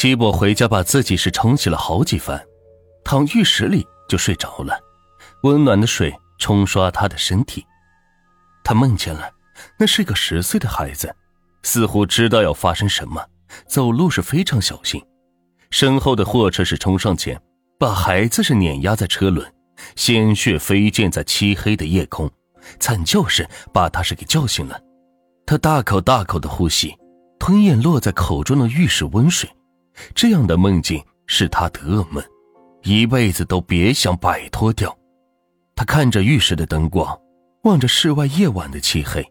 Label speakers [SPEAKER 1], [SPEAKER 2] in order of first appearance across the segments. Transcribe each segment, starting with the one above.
[SPEAKER 1] 西伯回家把自己是冲洗了好几番，躺浴室里就睡着了，温暖的水冲刷他的身体。他梦见了，那是个十岁的孩子，似乎知道要发生什么，走路是非常小心。身后的货车是冲上前，把孩子是碾压在车轮，鲜血飞溅在漆黑的夜空，惨叫声把他是给叫醒了。他大口大口的呼吸，吞咽落在口中的浴室温水。这样的梦境是他的噩梦，一辈子都别想摆脱掉。他看着浴室的灯光，望着室外夜晚的漆黑，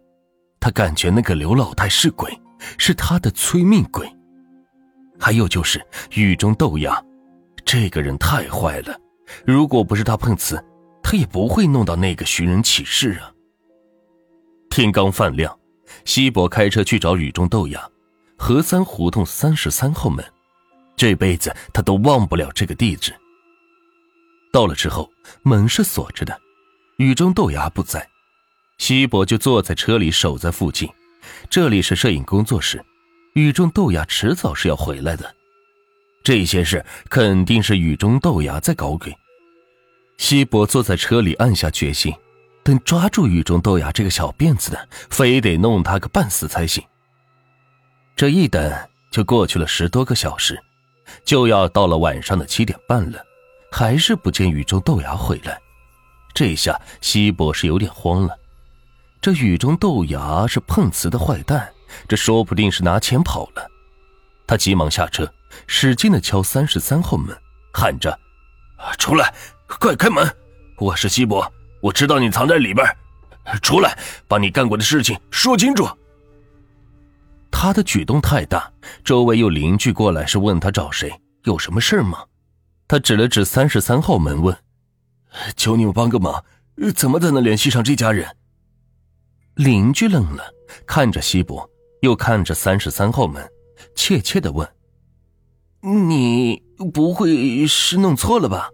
[SPEAKER 1] 他感觉那个刘老太是鬼，是他的催命鬼。还有就是雨中豆芽，这个人太坏了，如果不是他碰瓷，他也不会弄到那个寻人启事啊。天刚泛亮，西伯开车去找雨中豆芽，河三胡同三十三号门。这辈子他都忘不了这个地址。到了之后，门是锁着的，雨中豆芽不在，西伯就坐在车里守在附近。这里是摄影工作室，雨中豆芽迟早是要回来的。这些事肯定是雨中豆芽在搞鬼。西伯坐在车里，暗下决心，等抓住雨中豆芽这个小辫子的，非得弄他个半死才行。这一等就过去了十多个小时。就要到了晚上的七点半了，还是不见雨中豆芽回来。这下西伯是有点慌了。这雨中豆芽是碰瓷的坏蛋，这说不定是拿钱跑了。他急忙下车，使劲的敲三十三号门，喊着：“出来，快开门！我是西伯，我知道你藏在里边，出来，把你干过的事情说清楚。”他的举动太大，周围有邻居过来，是问他找谁，有什么事吗？他指了指三十三号门，问：“求你们帮个忙，怎么才能联系上这家人？”邻居愣了，看着西伯，又看着三十三号门，怯怯的问：“你不会是弄错了吧？”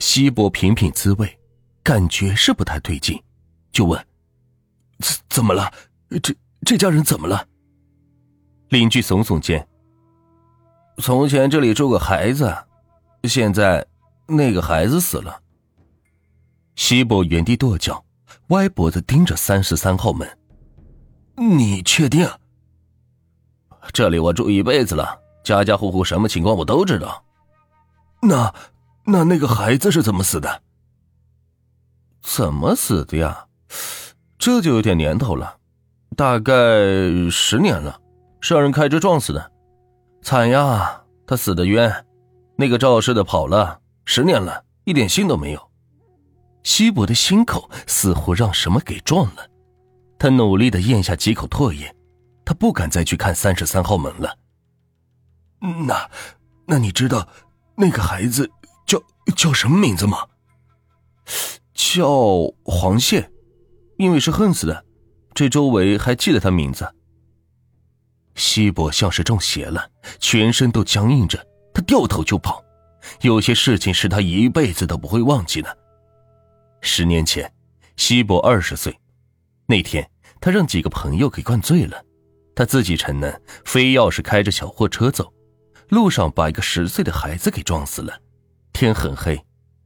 [SPEAKER 1] 西伯品品滋味，感觉是不太对劲，就问：“怎怎么了？这？”这家人怎么了？邻居耸耸肩。从前这里住个孩子，现在那个孩子死了。西伯原地跺脚，歪脖子盯着三十三号门。你确定？这里我住一辈子了，家家户户什么情况我都知道。那那那个孩子是怎么死的？怎么死的呀？这就有点年头了。大概十年了，是让人开车撞死的，惨呀！他死的冤，那个肇事的跑了，十年了，一点信都没有。西伯的心口似乎让什么给撞了，他努力的咽下几口唾液，他不敢再去看三十三号门了。那，那你知道那个孩子叫叫什么名字吗？叫黄宪，因为是恨死的。这周围还记得他名字。西伯像是中邪了，全身都僵硬着，他掉头就跑。有些事情是他一辈子都不会忘记的。十年前，西伯二十岁，那天他让几个朋友给灌醉了，他自己逞能，非要是开着小货车走，路上把一个十岁的孩子给撞死了。天很黑，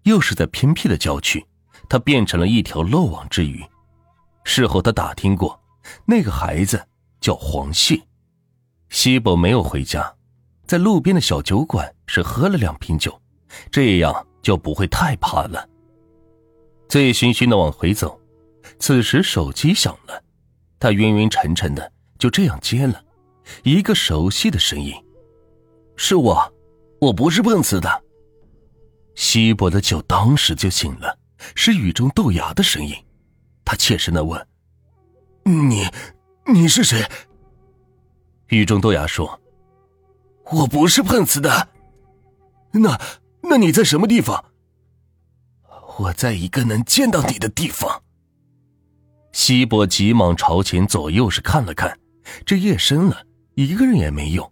[SPEAKER 1] 又是在偏僻的郊区，他变成了一条漏网之鱼。事后他打听过，那个孩子叫黄谢。西伯没有回家，在路边的小酒馆是喝了两瓶酒，这样就不会太怕了。醉醺醺的往回走，此时手机响了，他晕晕沉沉的就这样接了，一个熟悉的声音：“是我，我不是碰瓷的。”西伯的酒当时就醒了，是雨中豆芽的声音。他怯声的问：“你，你是谁？”雨中豆芽说：“我不是碰瓷的。”那，那你在什么地方？我在一个能见到你的地方。西伯急忙朝前左右是看了看，这夜深了，一个人也没有。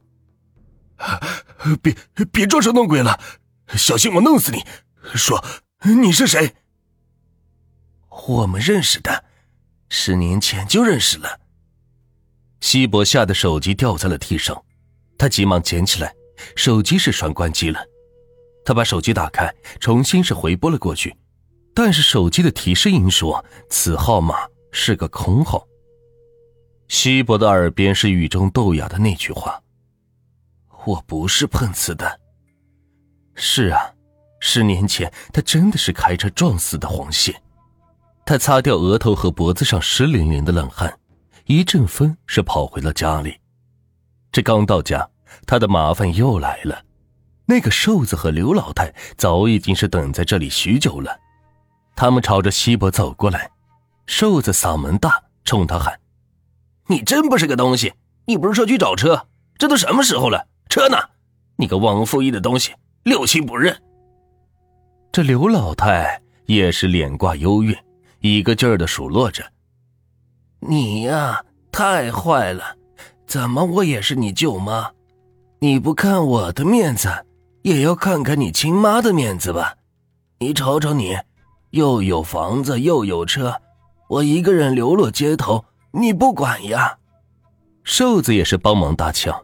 [SPEAKER 1] 别别装神弄鬼了，小心我弄死你！说你是谁？我们认识的，十年前就认识了。西伯吓得手机掉在了地上，他急忙捡起来，手机是栓关机了。他把手机打开，重新是回拨了过去，但是手机的提示音说此号码是个空号。西伯的耳边是雨中豆芽的那句话：“我不是碰瓷的。”是啊，十年前他真的是开车撞死的黄线。他擦掉额头和脖子上湿淋淋的冷汗，一阵风是跑回了家里。这刚到家，他的麻烦又来了。那个瘦子和刘老太早已经是等在这里许久了。他们朝着西伯走过来，瘦子嗓门大，冲他喊。你真不是个东西！你不是说去找车？这都什么时候了？车呢？你个忘恩负义的东西，六亲不认！这刘老太也是脸挂忧郁，一个劲儿的数落着：“你呀，太坏了！怎么我也是你舅妈？你不看我的面子，也要看看你亲妈的面子吧？你瞅瞅你，又有房子又有车，我一个人流落街头。”你不管呀，瘦子也是帮忙搭腔。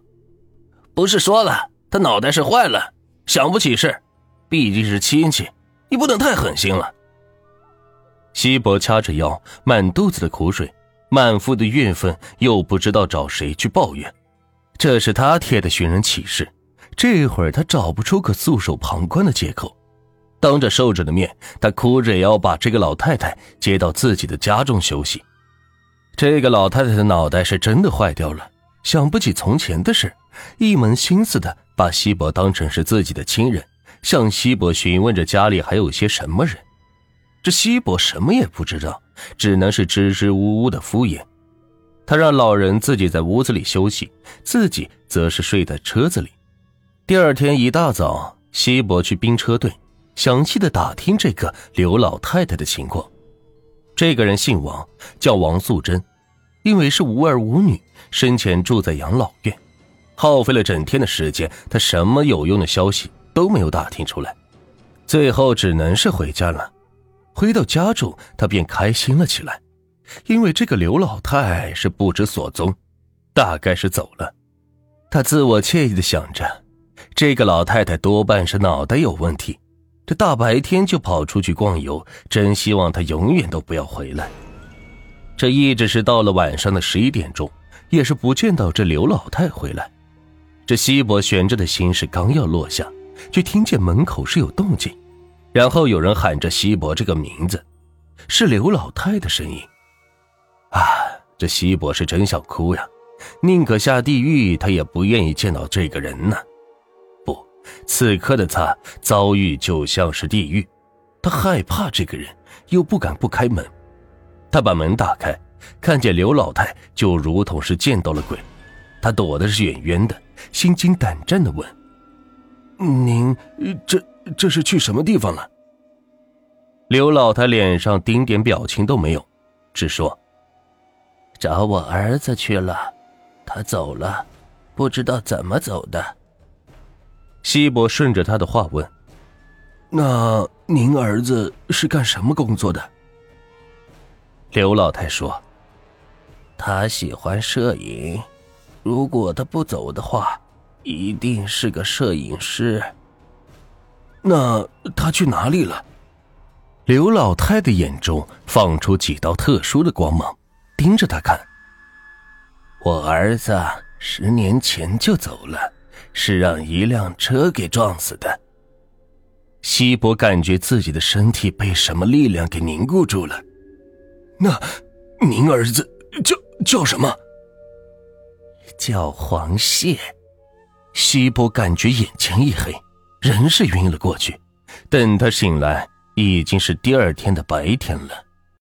[SPEAKER 1] 不是说了，他脑袋是坏了，想不起事。毕竟是亲戚，你不能太狠心了。西伯掐着腰，满肚子的苦水，满腹的怨愤，又不知道找谁去抱怨。这是他贴的寻人启事，这会儿他找不出个袖手旁观的借口。当着受者的面，他哭着也要把这个老太太接到自己的家中休息。这个老太太的脑袋是真的坏掉了，想不起从前的事，一门心思的把西伯当成是自己的亲人，向西伯询问着家里还有些什么人。这西伯什么也不知道，只能是支支吾吾的敷衍。他让老人自己在屋子里休息，自己则是睡在车子里。第二天一大早，西伯去兵车队，详细的打听这个刘老太太的情况。这个人姓王，叫王素贞，因为是无儿无女，生前住在养老院，耗费了整天的时间，他什么有用的消息都没有打听出来，最后只能是回家了。回到家中，他便开心了起来，因为这个刘老太是不知所踪，大概是走了。他自我惬意的想着，这个老太太多半是脑袋有问题。这大白天就跑出去逛游，真希望她永远都不要回来。这一直是到了晚上的十一点钟，也是不见到这刘老太回来。这西伯悬着的心是刚要落下，就听见门口是有动静，然后有人喊着西伯这个名字，是刘老太的声音。啊，这西伯是真想哭呀，宁可下地狱，他也不愿意见到这个人呢。不此刻的他遭遇就像是地狱，他害怕这个人，又不敢不开门。他把门打开，看见刘老太，就如同是见到了鬼。他躲的是远远的，心惊胆战的问：“您这这是去什么地方了？”刘老太脸上丁点表情都没有，只说：“找我儿子去了，他走了，不知道怎么走的。”西伯顺着他的话问：“那您儿子是干什么工作的？”刘老太说：“他喜欢摄影，如果他不走的话，一定是个摄影师。”那他去哪里了？刘老太的眼中放出几道特殊的光芒，盯着他看。我儿子十年前就走了。是让一辆车给撞死的。西伯感觉自己的身体被什么力量给凝固住了。那，您儿子叫叫什么？叫黄蟹。西伯感觉眼前一黑，人是晕了过去。等他醒来，已经是第二天的白天了。